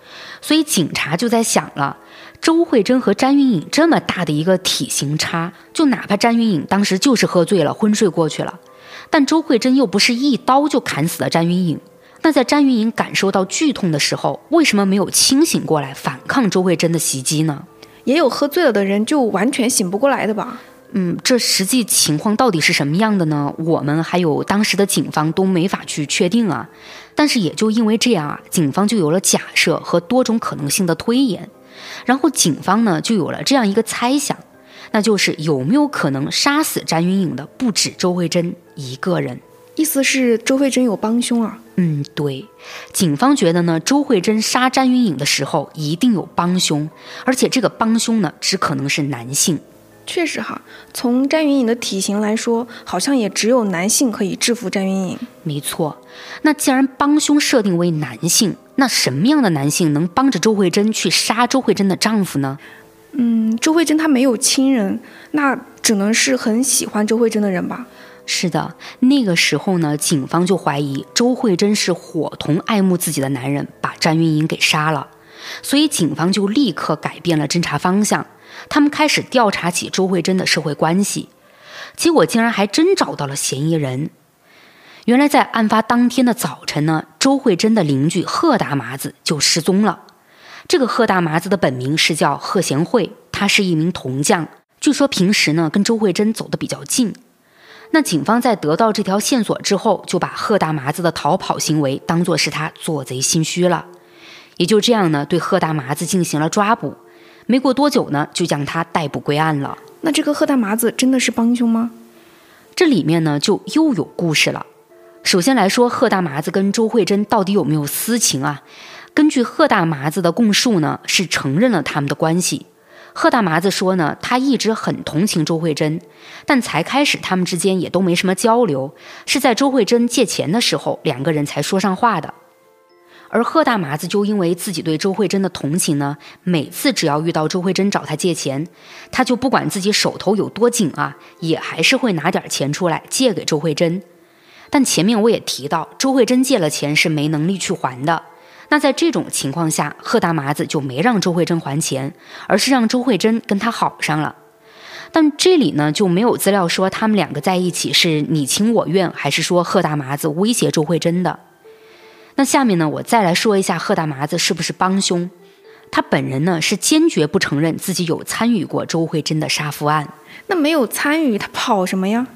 所以警察就在想了，周慧珍和詹云颖这么大的一个体型差，就哪怕詹云颖当时就是喝醉了，昏睡过去了，但周慧珍又不是一刀就砍死了詹云颖。那在詹云颖感受到剧痛的时候，为什么没有清醒过来反抗周慧珍的袭击呢？也有喝醉了的人就完全醒不过来的吧？嗯，这实际情况到底是什么样的呢？我们还有当时的警方都没法去确定啊。但是也就因为这样啊，警方就有了假设和多种可能性的推演，然后警方呢就有了这样一个猜想，那就是有没有可能杀死詹云颖的不止周慧珍一个人？意思是周慧珍有帮凶啊？嗯，对，警方觉得呢，周慧珍杀詹云颖的时候一定有帮凶，而且这个帮凶呢只可能是男性。确实哈，从詹云颖的体型来说，好像也只有男性可以制服詹云颖。没错，那既然帮凶设定为男性，那什么样的男性能帮着周慧珍去杀周慧珍的丈夫呢？嗯，周慧珍她没有亲人，那只能是很喜欢周慧珍的人吧。是的，那个时候呢，警方就怀疑周慧珍是伙同爱慕自己的男人把詹云英给杀了，所以警方就立刻改变了侦查方向。他们开始调查起周慧珍的社会关系，结果竟然还真找到了嫌疑人。原来在案发当天的早晨呢，周慧珍的邻居贺大麻子就失踪了。这个贺大麻子的本名是叫贺贤惠，他是一名铜匠，据说平时呢跟周慧珍走得比较近。那警方在得到这条线索之后，就把贺大麻子的逃跑行为当做是他做贼心虚了，也就这样呢，对贺大麻子进行了抓捕。没过多久呢，就将他逮捕归案了。那这个贺大麻子真的是帮凶吗？这里面呢，就又有故事了。首先来说，贺大麻子跟周慧珍到底有没有私情啊？根据贺大麻子的供述呢，是承认了他们的关系。贺大麻子说呢，他一直很同情周慧珍，但才开始他们之间也都没什么交流，是在周慧珍借钱的时候，两个人才说上话的。而贺大麻子就因为自己对周慧珍的同情呢，每次只要遇到周慧珍找他借钱，他就不管自己手头有多紧啊，也还是会拿点钱出来借给周慧珍。但前面我也提到，周慧珍借了钱是没能力去还的。那在这种情况下，贺大麻子就没让周慧珍还钱，而是让周慧珍跟他好上了。但这里呢就没有资料说他们两个在一起是你情我愿，还是说贺大麻子威胁周慧珍的。那下面呢，我再来说一下贺大麻子是不是帮凶。他本人呢是坚决不承认自己有参与过周慧珍的杀夫案。那没有参与，他跑什么呀？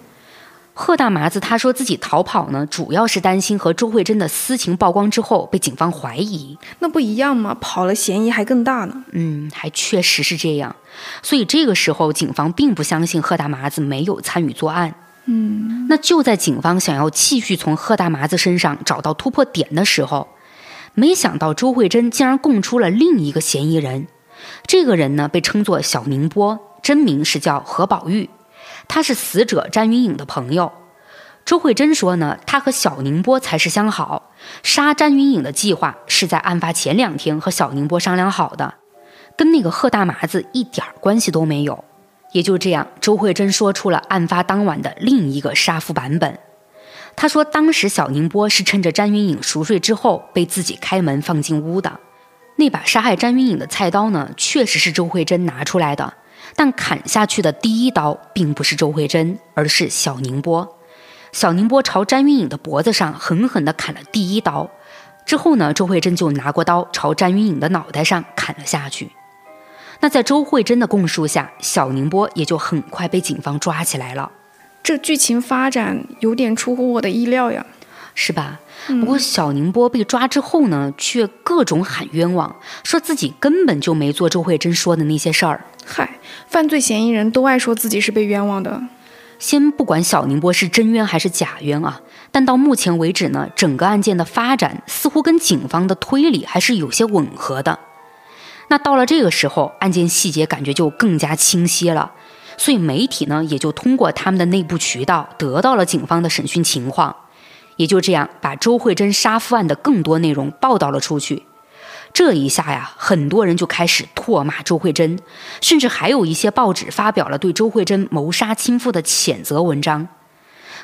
贺大麻子他说自己逃跑呢，主要是担心和周慧珍的私情曝光之后被警方怀疑。那不一样吗？跑了嫌疑还更大呢。嗯，还确实是这样。所以这个时候，警方并不相信贺大麻子没有参与作案。嗯，那就在警方想要继续从贺大麻子身上找到突破点的时候，没想到周慧珍竟然供出了另一个嫌疑人。这个人呢，被称作小宁波，真名是叫何宝玉，他是死者詹云颖的朋友。周慧珍说呢，他和小宁波才是相好，杀詹云颖的计划是在案发前两天和小宁波商量好的，跟那个贺大麻子一点关系都没有。也就这样，周慧珍说出了案发当晚的另一个杀夫版本。她说，当时小宁波是趁着詹云颖熟睡之后，被自己开门放进屋的。那把杀害詹云颖的菜刀呢，确实是周慧珍拿出来的，但砍下去的第一刀并不是周慧珍，而是小宁波。小宁波朝詹云颖的脖子上狠狠地砍了第一刀，之后呢，周慧珍就拿过刀朝詹云颖的脑袋上砍了下去。那在周慧珍的供述下，小宁波也就很快被警方抓起来了。这剧情发展有点出乎我的意料呀，是吧？不过小宁波被抓之后呢，却各种喊冤枉，说自己根本就没做周慧珍说的那些事儿。嗨，犯罪嫌疑人都爱说自己是被冤枉的。先不管小宁波是真冤还是假冤啊，但到目前为止呢，整个案件的发展似乎跟警方的推理还是有些吻合的。那到了这个时候，案件细节感觉就更加清晰了，所以媒体呢也就通过他们的内部渠道得到了警方的审讯情况，也就这样把周慧珍杀夫案的更多内容报道了出去。这一下呀，很多人就开始唾骂周慧珍，甚至还有一些报纸发表了对周慧珍谋杀亲夫的谴责文章。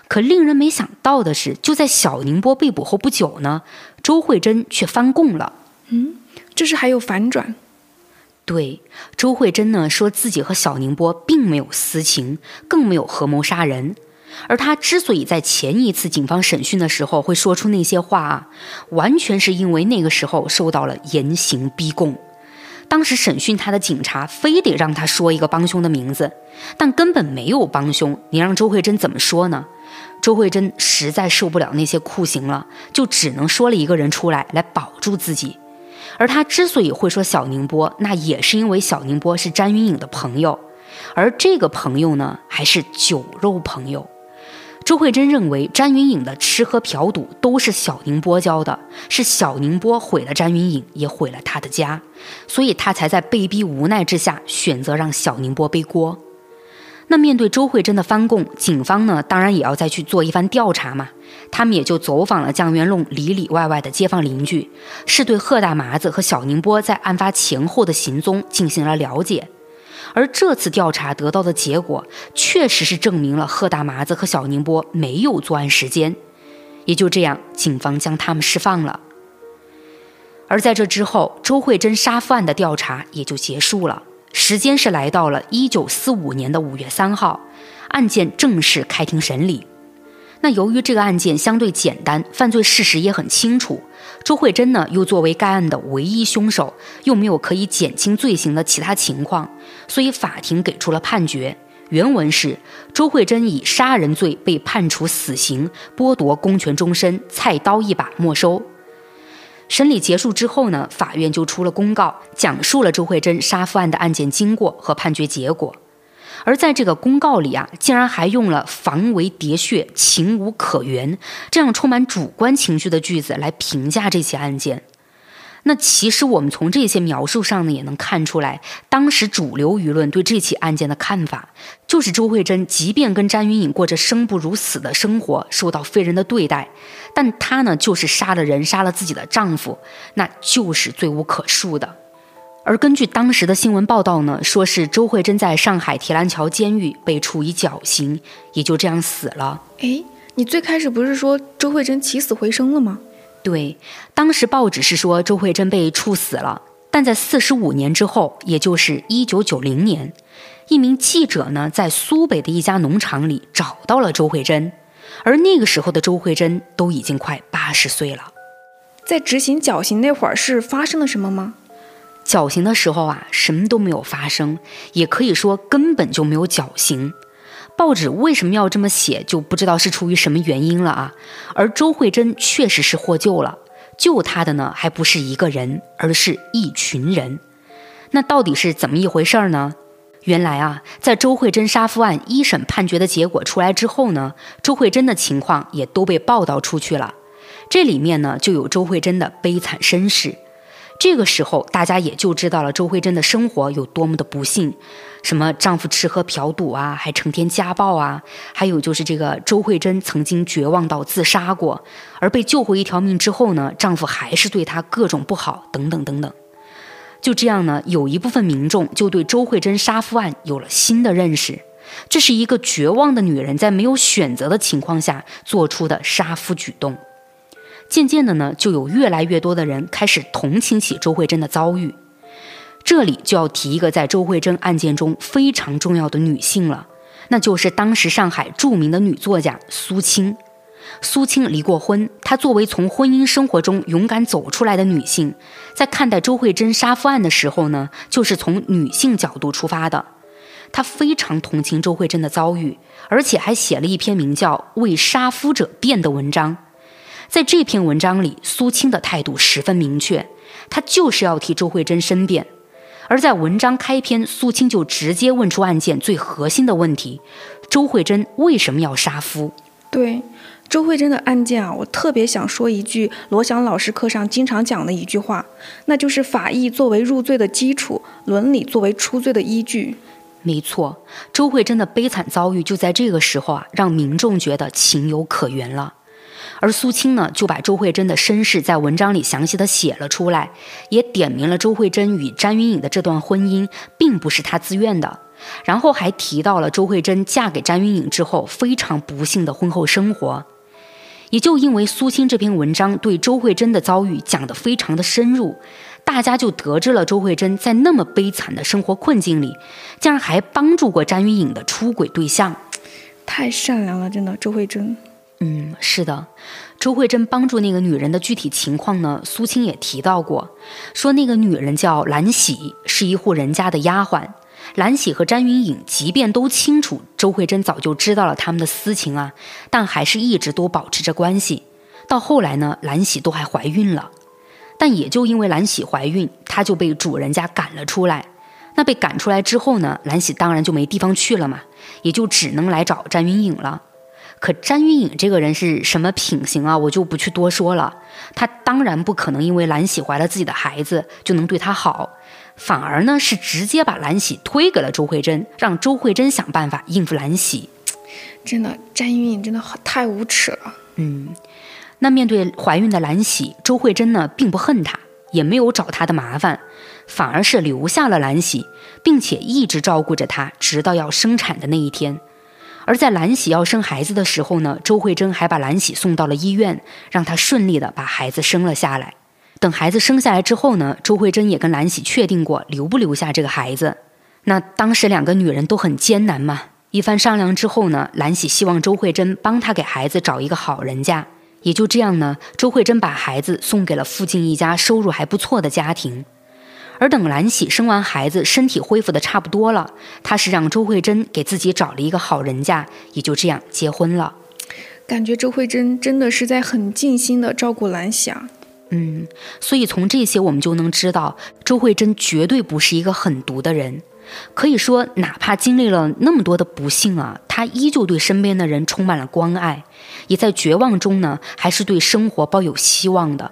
可令人没想到的是，就在小宁波被捕后不久呢，周慧珍却翻供了。嗯，这是还有反转。对，周慧珍呢说自己和小宁波并没有私情，更没有合谋杀人。而他之所以在前一次警方审讯的时候会说出那些话啊，完全是因为那个时候受到了严刑逼供。当时审讯他的警察非得让他说一个帮凶的名字，但根本没有帮凶。你让周慧珍怎么说呢？周慧珍实在受不了那些酷刑了，就只能说了一个人出来，来保住自己。而他之所以会说小宁波，那也是因为小宁波是詹云颖的朋友，而这个朋友呢，还是酒肉朋友。周慧珍认为詹云颖的吃喝嫖赌都是小宁波教的，是小宁波毁了詹云颖，也毁了他的家，所以他才在被逼无奈之下选择让小宁波背锅。那面对周慧珍的翻供，警方呢当然也要再去做一番调查嘛，他们也就走访了酱园弄里里外外的街坊邻居，是对贺大麻子和小宁波在案发前后的行踪进行了了解。而这次调查得到的结果，确实是证明了贺大麻子和小宁波没有作案时间，也就这样，警方将他们释放了。而在这之后，周慧珍杀夫案的调查也就结束了，时间是来到了一九四五年的五月三号，案件正式开庭审理。那由于这个案件相对简单，犯罪事实也很清楚，周慧珍呢又作为该案的唯一凶手，又没有可以减轻罪行的其他情况，所以法庭给出了判决。原文是：周慧珍以杀人罪被判处死刑，剥夺公权终身，菜刀一把没收。审理结束之后呢，法院就出了公告，讲述了周慧珍杀夫案的案件经过和判决结果。而在这个公告里啊，竟然还用了“防为喋血，情无可原”这样充满主观情绪的句子来评价这起案件。那其实我们从这些描述上呢，也能看出来，当时主流舆论对这起案件的看法，就是周慧珍即便跟詹云颖过着生不如死的生活，受到非人的对待，但她呢，就是杀了人，杀了自己的丈夫，那就是罪无可恕的。而根据当时的新闻报道呢，说是周慧珍在上海提篮桥监狱被处以绞刑，也就这样死了。哎，你最开始不是说周慧珍起死回生了吗？对，当时报纸是说周慧珍被处死了，但在四十五年之后，也就是一九九零年，一名记者呢在苏北的一家农场里找到了周慧珍，而那个时候的周慧珍都已经快八十岁了。在执行绞刑那会儿是发生了什么吗？绞刑的时候啊，什么都没有发生，也可以说根本就没有绞刑。报纸为什么要这么写，就不知道是出于什么原因了啊。而周慧珍确实是获救了，救她的呢还不是一个人，而是一群人。那到底是怎么一回事儿呢？原来啊，在周慧珍杀夫案一审判决的结果出来之后呢，周慧珍的情况也都被报道出去了。这里面呢就有周慧珍的悲惨身世。这个时候，大家也就知道了周慧珍的生活有多么的不幸，什么丈夫吃喝嫖赌啊，还成天家暴啊，还有就是这个周慧珍曾经绝望到自杀过，而被救回一条命之后呢，丈夫还是对她各种不好，等等等等。就这样呢，有一部分民众就对周慧珍杀夫案有了新的认识，这是一个绝望的女人在没有选择的情况下做出的杀夫举动。渐渐的呢，就有越来越多的人开始同情起周慧珍的遭遇。这里就要提一个在周慧珍案件中非常重要的女性了，那就是当时上海著名的女作家苏青。苏青离过婚，她作为从婚姻生活中勇敢走出来的女性，在看待周慧珍杀夫案的时候呢，就是从女性角度出发的。她非常同情周慧珍的遭遇，而且还写了一篇名叫《为杀夫者辩》的文章。在这篇文章里，苏青的态度十分明确，他就是要替周慧珍申辩。而在文章开篇，苏青就直接问出案件最核心的问题：周慧珍为什么要杀夫？对周慧珍的案件啊，我特别想说一句罗翔老师课上经常讲的一句话，那就是法益作为入罪的基础，伦理作为出罪的依据。没错，周慧珍的悲惨遭遇就在这个时候啊，让民众觉得情有可原了。而苏青呢，就把周慧珍的身世在文章里详细的写了出来，也点明了周慧珍与詹云颖的这段婚姻并不是她自愿的，然后还提到了周慧珍嫁给詹云颖之后非常不幸的婚后生活。也就因为苏青这篇文章对周慧珍的遭遇讲得非常的深入，大家就得知了周慧珍在那么悲惨的生活困境里，竟然还帮助过詹云颖的出轨对象，太善良了，真的，周慧珍。嗯，是的，周慧珍帮助那个女人的具体情况呢，苏青也提到过，说那个女人叫兰喜，是一户人家的丫鬟。兰喜和詹云颖即便都清楚周慧珍早就知道了他们的私情啊，但还是一直都保持着关系。到后来呢，兰喜都还怀孕了，但也就因为兰喜怀孕，她就被主人家赶了出来。那被赶出来之后呢，兰喜当然就没地方去了嘛，也就只能来找詹云颖了。可詹云颖这个人是什么品行啊？我就不去多说了。他当然不可能因为兰喜怀了自己的孩子就能对她好。反而呢，是直接把兰喜推给了周慧珍，让周慧珍想办法应付兰喜。真的，詹云颖真的太无耻了。嗯，那面对怀孕的兰喜，周慧珍呢并不恨她，也没有找她的麻烦，反而是留下了兰喜，并且一直照顾着她，直到要生产的那一天。而在兰喜要生孩子的时候呢，周慧珍还把兰喜送到了医院，让她顺利的把孩子生了下来。等孩子生下来之后呢，周慧珍也跟兰喜确定过留不留下这个孩子。那当时两个女人都很艰难嘛。一番商量之后呢，兰喜希望周慧珍帮她给孩子找一个好人家。也就这样呢，周慧珍把孩子送给了附近一家收入还不错的家庭。而等兰喜生完孩子，身体恢复的差不多了，她是让周慧珍给自己找了一个好人家，也就这样结婚了。感觉周慧珍真的是在很尽心的照顾兰喜啊。嗯，所以从这些我们就能知道，周慧珍绝对不是一个狠毒的人。可以说，哪怕经历了那么多的不幸啊，她依旧对身边的人充满了关爱，也在绝望中呢，还是对生活抱有希望的。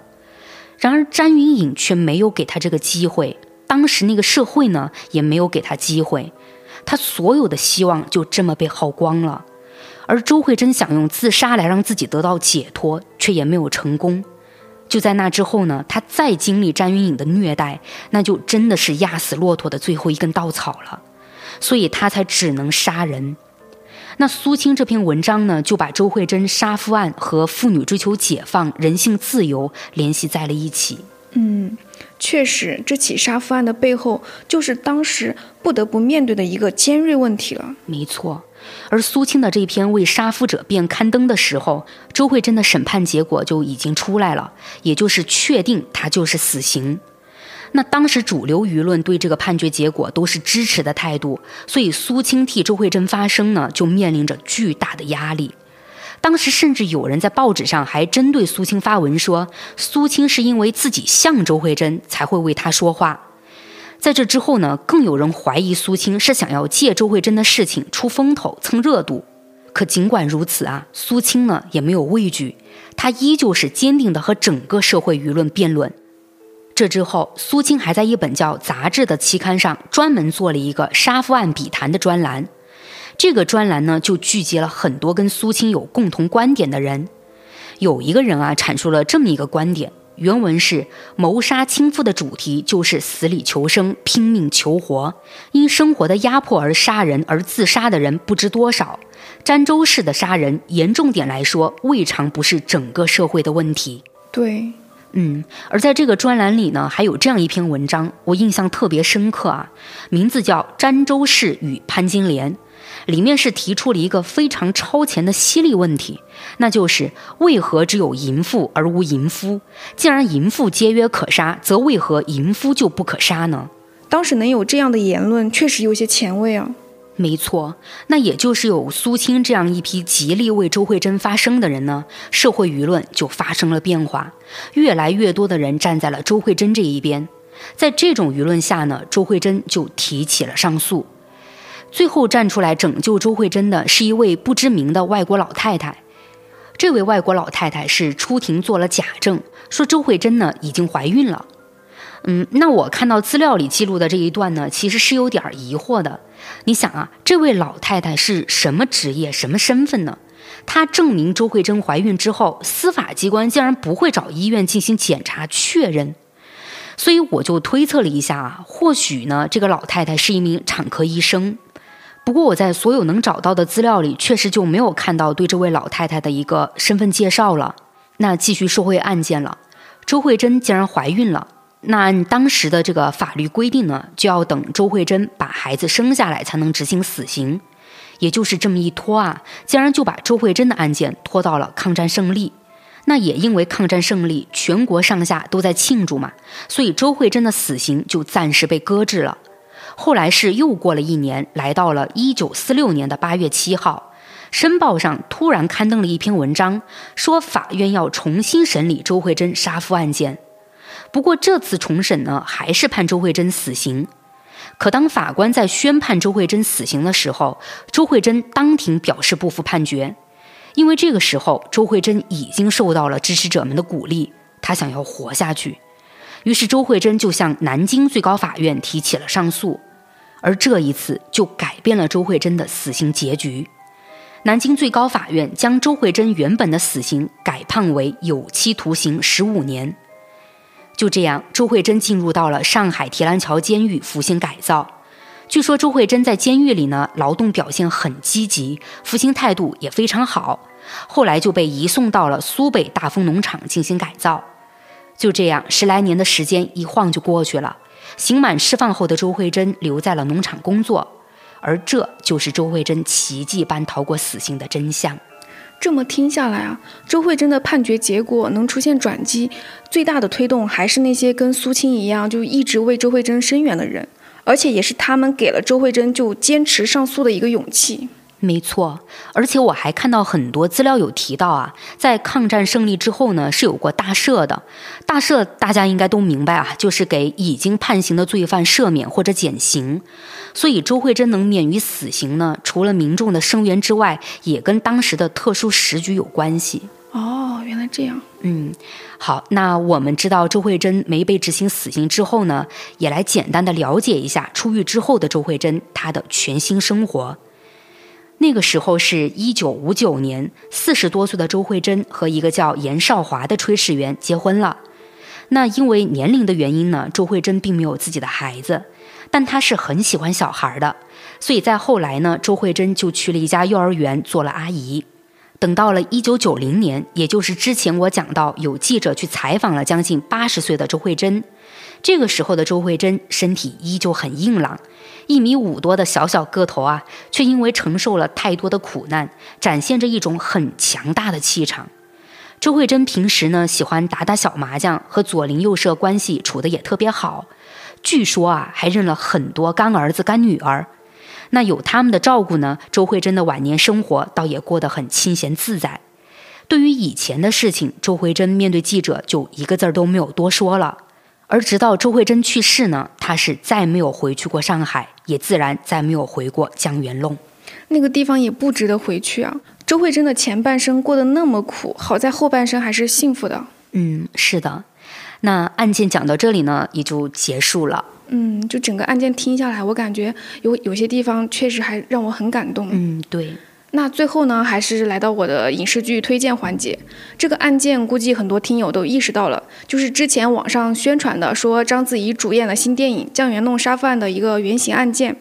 然而，詹云颖却没有给他这个机会，当时那个社会呢，也没有给他机会，他所有的希望就这么被耗光了。而周慧珍想用自杀来让自己得到解脱，却也没有成功。就在那之后呢，他再经历詹云颖的虐待，那就真的是压死骆驼的最后一根稻草了，所以他才只能杀人。那苏青这篇文章呢，就把周慧珍杀夫案和妇女追求解放、人性自由联系在了一起。嗯，确实，这起杀夫案的背后，就是当时不得不面对的一个尖锐问题了。没错。而苏青的这篇为杀夫者辩刊登的时候，周慧珍的审判结果就已经出来了，也就是确定他就是死刑。那当时主流舆论对这个判决结果都是支持的态度，所以苏青替周慧珍发声呢，就面临着巨大的压力。当时甚至有人在报纸上还针对苏青发文说，苏青是因为自己像周慧珍才会为他说话。在这之后呢，更有人怀疑苏青是想要借周慧珍的事情出风头、蹭热度。可尽管如此啊，苏青呢也没有畏惧，他依旧是坚定的和整个社会舆论辩论。这之后，苏青还在一本叫《杂志》的期刊上专门做了一个杀夫案笔谈的专栏。这个专栏呢，就聚集了很多跟苏青有共同观点的人。有一个人啊，阐述了这么一个观点。原文是：谋杀亲夫的主题就是死里求生、拼命求活。因生活的压迫而杀人而自杀的人不知多少。儋州市的杀人，严重点来说，未尝不是整个社会的问题。对，嗯。而在这个专栏里呢，还有这样一篇文章，我印象特别深刻啊，名字叫《詹州市与潘金莲》。里面是提出了一个非常超前的犀利问题，那就是为何只有淫妇而无淫夫？既然淫妇皆曰可杀，则为何淫夫就不可杀呢？当时能有这样的言论，确实有些前卫啊。没错，那也就是有苏青这样一批极力为周慧珍发声的人呢，社会舆论就发生了变化，越来越多的人站在了周慧珍这一边。在这种舆论下呢，周慧珍就提起了上诉。最后站出来拯救周慧珍的是一位不知名的外国老太太。这位外国老太太是出庭做了假证，说周慧珍呢已经怀孕了。嗯，那我看到资料里记录的这一段呢，其实是有点疑惑的。你想啊，这位老太太是什么职业、什么身份呢？她证明周慧珍怀孕之后，司法机关竟然不会找医院进行检查确认。所以我就推测了一下啊，或许呢，这个老太太是一名产科医生。不过我在所有能找到的资料里，确实就没有看到对这位老太太的一个身份介绍了。那继续说回案件了，周慧珍竟然怀孕了。那按当时的这个法律规定呢，就要等周慧珍把孩子生下来才能执行死刑。也就是这么一拖啊，竟然就把周慧珍的案件拖到了抗战胜利。那也因为抗战胜利，全国上下都在庆祝嘛，所以周慧珍的死刑就暂时被搁置了。后来是又过了一年，来到了一九四六年的八月七号，《申报》上突然刊登了一篇文章，说法院要重新审理周慧珍杀夫案件。不过这次重审呢，还是判周慧珍死刑。可当法官在宣判周慧珍死刑的时候，周慧珍当庭表示不服判决，因为这个时候周慧珍已经受到了支持者们的鼓励，她想要活下去。于是周慧珍就向南京最高法院提起了上诉，而这一次就改变了周慧珍的死刑结局。南京最高法院将周慧珍原本的死刑改判为有期徒刑十五年。就这样，周慧珍进入到了上海提篮桥监狱服刑改造。据说周慧珍在监狱里呢，劳动表现很积极，服刑态度也非常好。后来就被移送到了苏北大丰农场进行改造。就这样，十来年的时间一晃就过去了。刑满释放后的周慧珍留在了农场工作，而这就是周慧珍奇迹般逃过死刑的真相。这么听下来啊，周慧珍的判决结果能出现转机，最大的推动还是那些跟苏青一样就一直为周慧珍申冤的人，而且也是他们给了周慧珍就坚持上诉的一个勇气。没错，而且我还看到很多资料有提到啊，在抗战胜利之后呢，是有过大赦的。大赦大家应该都明白啊，就是给已经判刑的罪犯赦免或者减刑。所以周慧珍能免于死刑呢，除了民众的声援之外，也跟当时的特殊时局有关系。哦，原来这样。嗯，好，那我们知道周慧珍没被执行死刑之后呢，也来简单的了解一下出狱之后的周慧珍她的全新生活。那个时候是一九五九年，四十多岁的周慧珍和一个叫严少华的炊事员结婚了。那因为年龄的原因呢，周慧珍并没有自己的孩子，但她是很喜欢小孩的，所以在后来呢，周慧珍就去了一家幼儿园做了阿姨。等到了一九九零年，也就是之前我讲到有记者去采访了将近八十岁的周慧珍，这个时候的周慧珍身体依旧很硬朗。一米五多的小小个头啊，却因为承受了太多的苦难，展现着一种很强大的气场。周慧珍平时呢喜欢打打小麻将，和左邻右舍关系处得也特别好。据说啊，还认了很多干儿子干女儿。那有他们的照顾呢，周慧珍的晚年生活倒也过得很清闲自在。对于以前的事情，周慧珍面对记者就一个字儿都没有多说了。而直到周慧珍去世呢，她是再没有回去过上海，也自然再没有回过江源弄。那个地方也不值得回去啊！周慧珍的前半生过得那么苦，好在后半生还是幸福的。嗯，是的。那案件讲到这里呢，也就结束了。嗯，就整个案件听下来，我感觉有有些地方确实还让我很感动。嗯，对。那最后呢，还是来到我的影视剧推荐环节。这个案件估计很多听友都意识到了，就是之前网上宣传的说章子怡主演的新电影《酱园弄杀夫案》的一个原型案件。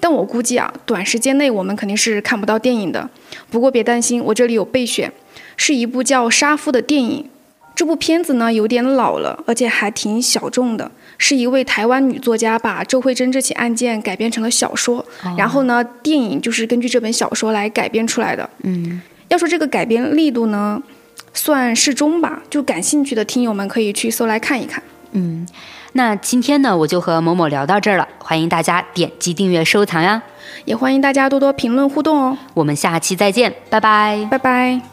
但我估计啊，短时间内我们肯定是看不到电影的。不过别担心，我这里有备选，是一部叫《杀夫》的电影。这部片子呢有点老了，而且还挺小众的。是一位台湾女作家把周慧珍这起案件改编成了小说，然后呢，电影就是根据这本小说来改编出来的。嗯，要说这个改编力度呢，算适中吧。就感兴趣的听友们可以去搜来看一看。嗯，那今天呢，我就和某某聊到这儿了。欢迎大家点击订阅、收藏呀，也欢迎大家多多评论互动哦。我们下期再见，拜拜，拜拜。